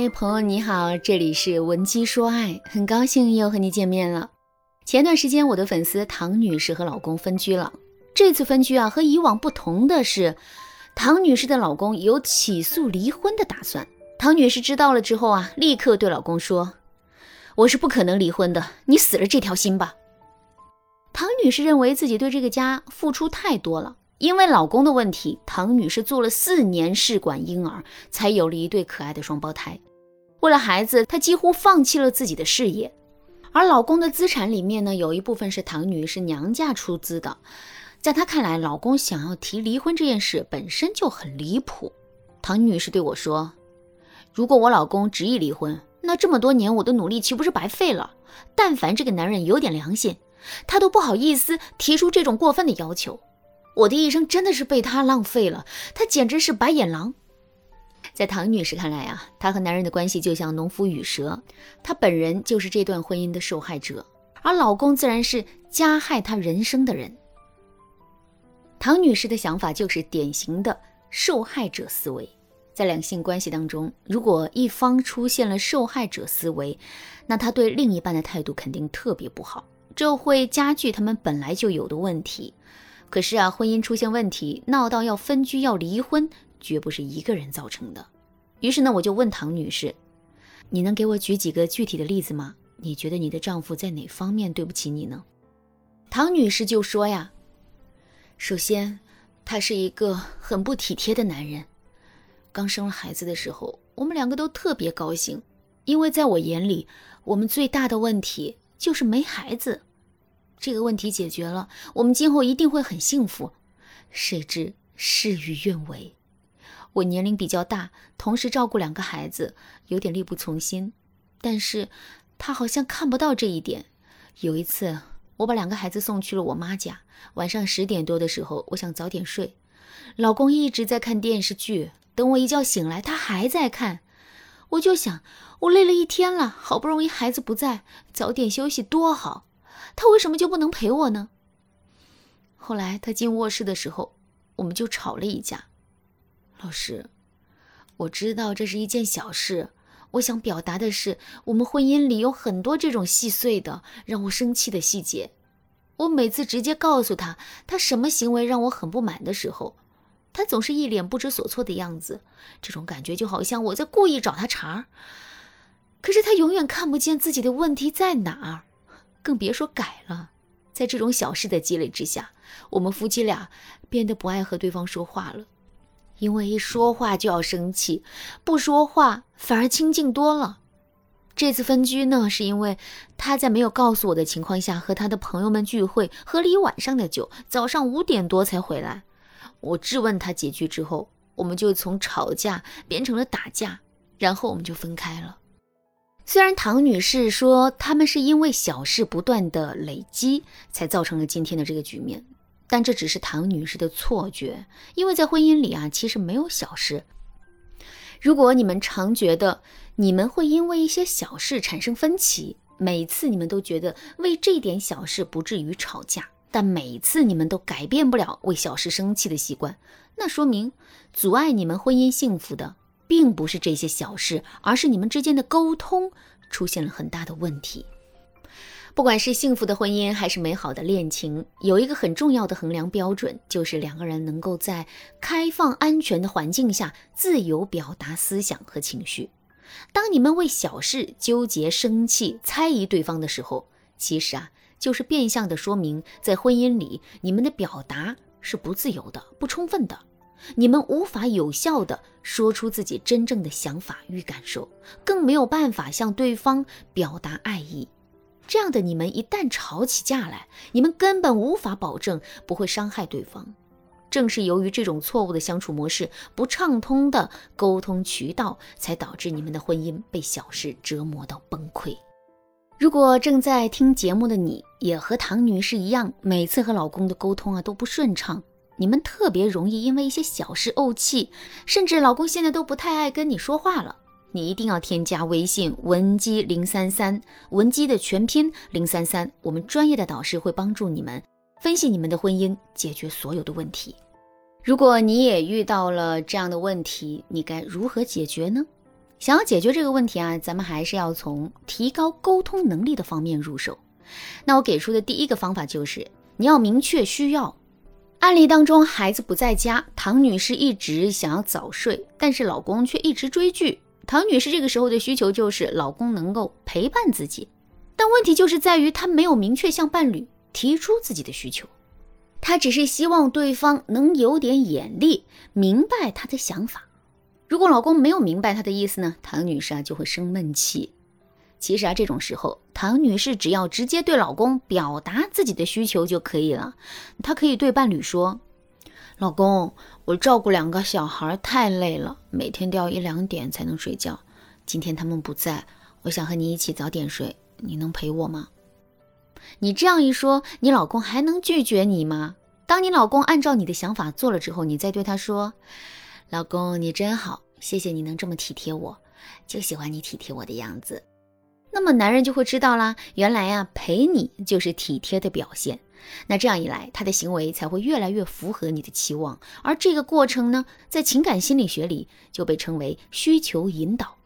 嗨，朋友你好，这里是文姬说爱，很高兴又和你见面了。前段时间，我的粉丝唐女士和老公分居了。这次分居啊，和以往不同的是，唐女士的老公有起诉离婚的打算。唐女士知道了之后啊，立刻对老公说：“我是不可能离婚的，你死了这条心吧。”唐女士认为自己对这个家付出太多了。因为老公的问题，唐女士做了四年试管婴儿，才有了一对可爱的双胞胎。为了孩子，她几乎放弃了自己的事业。而老公的资产里面呢，有一部分是唐女士娘家出资的。在她看来，老公想要提离婚这件事本身就很离谱。唐女士对我说：“如果我老公执意离婚，那这么多年我的努力岂不是白费了？但凡这个男人有点良心，他都不好意思提出这种过分的要求。”我的一生真的是被他浪费了，他简直是白眼狼。在唐女士看来啊，她和男人的关系就像农夫与蛇，她本人就是这段婚姻的受害者，而老公自然是加害她人生的人。唐女士的想法就是典型的受害者思维，在两性关系当中，如果一方出现了受害者思维，那他对另一半的态度肯定特别不好，这会加剧他们本来就有的问题。可是啊，婚姻出现问题，闹到要分居、要离婚，绝不是一个人造成的。于是呢，我就问唐女士：“你能给我举几个具体的例子吗？你觉得你的丈夫在哪方面对不起你呢？”唐女士就说：“呀，首先，他是一个很不体贴的男人。刚生了孩子的时候，我们两个都特别高兴，因为在我眼里，我们最大的问题就是没孩子。”这个问题解决了，我们今后一定会很幸福。谁知事与愿违，我年龄比较大，同时照顾两个孩子，有点力不从心。但是他好像看不到这一点。有一次，我把两个孩子送去了我妈家，晚上十点多的时候，我想早点睡，老公一直在看电视剧。等我一觉醒来，他还在看。我就想，我累了一天了，好不容易孩子不在，早点休息多好。他为什么就不能陪我呢？后来他进卧室的时候，我们就吵了一架。老师，我知道这是一件小事，我想表达的是，我们婚姻里有很多这种细碎的让我生气的细节。我每次直接告诉他他什么行为让我很不满的时候，他总是一脸不知所措的样子，这种感觉就好像我在故意找他茬儿。可是他永远看不见自己的问题在哪儿。更别说改了，在这种小事的积累之下，我们夫妻俩变得不爱和对方说话了，因为一说话就要生气，不说话反而清静多了。这次分居呢，是因为他在没有告诉我的情况下和他的朋友们聚会，喝了一晚上的酒，早上五点多才回来。我质问他几句之后，我们就从吵架变成了打架，然后我们就分开了。虽然唐女士说他们是因为小事不断的累积才造成了今天的这个局面，但这只是唐女士的错觉，因为在婚姻里啊，其实没有小事。如果你们常觉得你们会因为一些小事产生分歧，每次你们都觉得为这点小事不至于吵架，但每次你们都改变不了为小事生气的习惯，那说明阻碍你们婚姻幸福的。并不是这些小事，而是你们之间的沟通出现了很大的问题。不管是幸福的婚姻还是美好的恋情，有一个很重要的衡量标准，就是两个人能够在开放、安全的环境下自由表达思想和情绪。当你们为小事纠结、生气、猜疑对方的时候，其实啊，就是变相的说明，在婚姻里你们的表达是不自由的、不充分的。你们无法有效的说出自己真正的想法与感受，更没有办法向对方表达爱意。这样的你们一旦吵起架来，你们根本无法保证不会伤害对方。正是由于这种错误的相处模式、不畅通的沟通渠道，才导致你们的婚姻被小事折磨到崩溃。如果正在听节目的你也和唐女士一样，每次和老公的沟通啊都不顺畅。你们特别容易因为一些小事怄气，甚至老公现在都不太爱跟你说话了。你一定要添加微信文姬零三三，文姬的全拼零三三，我们专业的导师会帮助你们分析你们的婚姻，解决所有的问题。如果你也遇到了这样的问题，你该如何解决呢？想要解决这个问题啊，咱们还是要从提高沟通能力的方面入手。那我给出的第一个方法就是，你要明确需要。案例当中，孩子不在家，唐女士一直想要早睡，但是老公却一直追剧。唐女士这个时候的需求就是老公能够陪伴自己，但问题就是在于她没有明确向伴侣提出自己的需求，她只是希望对方能有点眼力，明白她的想法。如果老公没有明白她的意思呢，唐女士啊就会生闷气。其实啊，这种时候，唐女士只要直接对老公表达自己的需求就可以了。她可以对伴侣说：“老公，我照顾两个小孩太累了，每天都要一两点才能睡觉。今天他们不在，我想和你一起早点睡，你能陪我吗？”你这样一说，你老公还能拒绝你吗？当你老公按照你的想法做了之后，你再对他说：“老公，你真好，谢谢你能这么体贴我，就喜欢你体贴我的样子。”那么男人就会知道啦，原来呀陪你就是体贴的表现。那这样一来，他的行为才会越来越符合你的期望。而这个过程呢，在情感心理学里就被称为需求引导。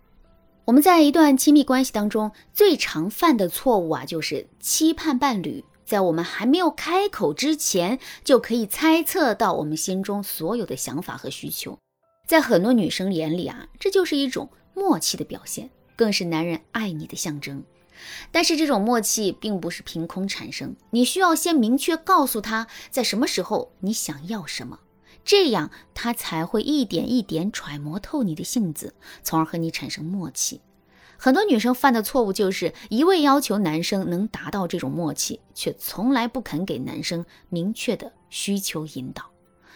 我们在一段亲密关系当中最常犯的错误啊，就是期盼伴侣在我们还没有开口之前，就可以猜测到我们心中所有的想法和需求。在很多女生眼里啊，这就是一种默契的表现。更是男人爱你的象征，但是这种默契并不是凭空产生，你需要先明确告诉他在什么时候你想要什么，这样他才会一点一点揣摩透你的性子，从而和你产生默契。很多女生犯的错误就是一味要求男生能达到这种默契，却从来不肯给男生明确的需求引导。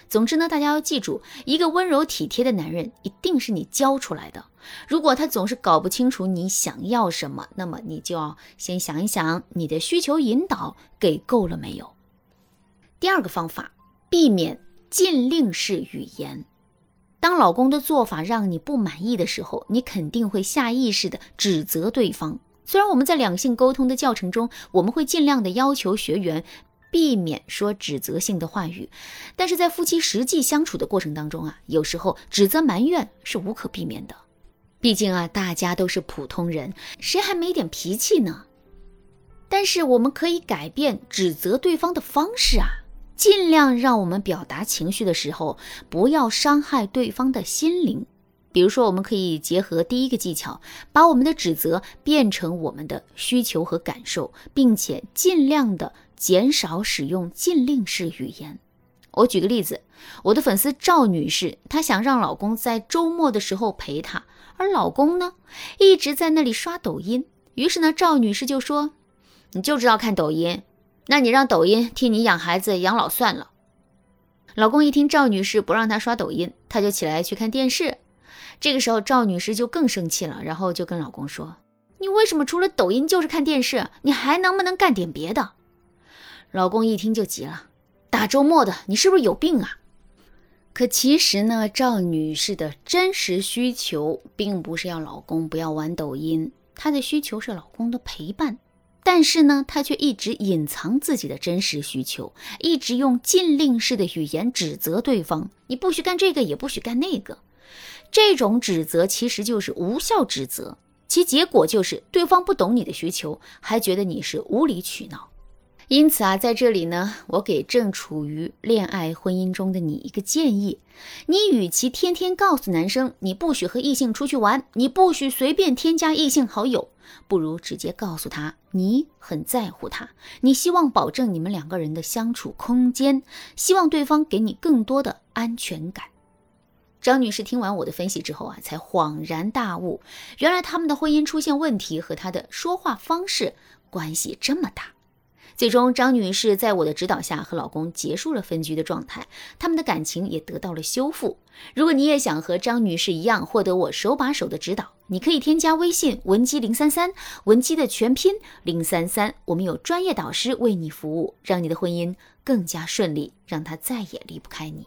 总之呢，大家要记住，一个温柔体贴的男人一定是你教出来的。如果他总是搞不清楚你想要什么，那么你就要先想一想，你的需求引导给够了没有？第二个方法，避免禁令式语言。当老公的做法让你不满意的时候，你肯定会下意识的指责对方。虽然我们在两性沟通的教程中，我们会尽量的要求学员。避免说指责性的话语，但是在夫妻实际相处的过程当中啊，有时候指责埋怨是无可避免的。毕竟啊，大家都是普通人，谁还没点脾气呢？但是我们可以改变指责对方的方式啊，尽量让我们表达情绪的时候不要伤害对方的心灵。比如说，我们可以结合第一个技巧，把我们的指责变成我们的需求和感受，并且尽量的。减少使用禁令式语言。我举个例子，我的粉丝赵女士，她想让老公在周末的时候陪她，而老公呢一直在那里刷抖音。于是呢，赵女士就说：“你就知道看抖音，那你让抖音替你养孩子养老算了。”老公一听赵女士不让他刷抖音，他就起来去看电视。这个时候，赵女士就更生气了，然后就跟老公说：“你为什么除了抖音就是看电视？你还能不能干点别的？”老公一听就急了，大周末的，你是不是有病啊？可其实呢，赵女士的真实需求并不是要老公不要玩抖音，她的需求是老公的陪伴。但是呢，她却一直隐藏自己的真实需求，一直用禁令式的语言指责对方：“你不许干这个，也不许干那个。”这种指责其实就是无效指责，其结果就是对方不懂你的需求，还觉得你是无理取闹。因此啊，在这里呢，我给正处于恋爱婚姻中的你一个建议：你与其天天告诉男生你不许和异性出去玩，你不许随便添加异性好友，不如直接告诉他你很在乎他，你希望保证你们两个人的相处空间，希望对方给你更多的安全感。张女士听完我的分析之后啊，才恍然大悟，原来他们的婚姻出现问题和他的说话方式关系这么大。最终，张女士在我的指导下和老公结束了分居的状态，他们的感情也得到了修复。如果你也想和张女士一样获得我手把手的指导，你可以添加微信文姬零三三，文姬的全拼零三三，我们有专业导师为你服务，让你的婚姻更加顺利，让他再也离不开你。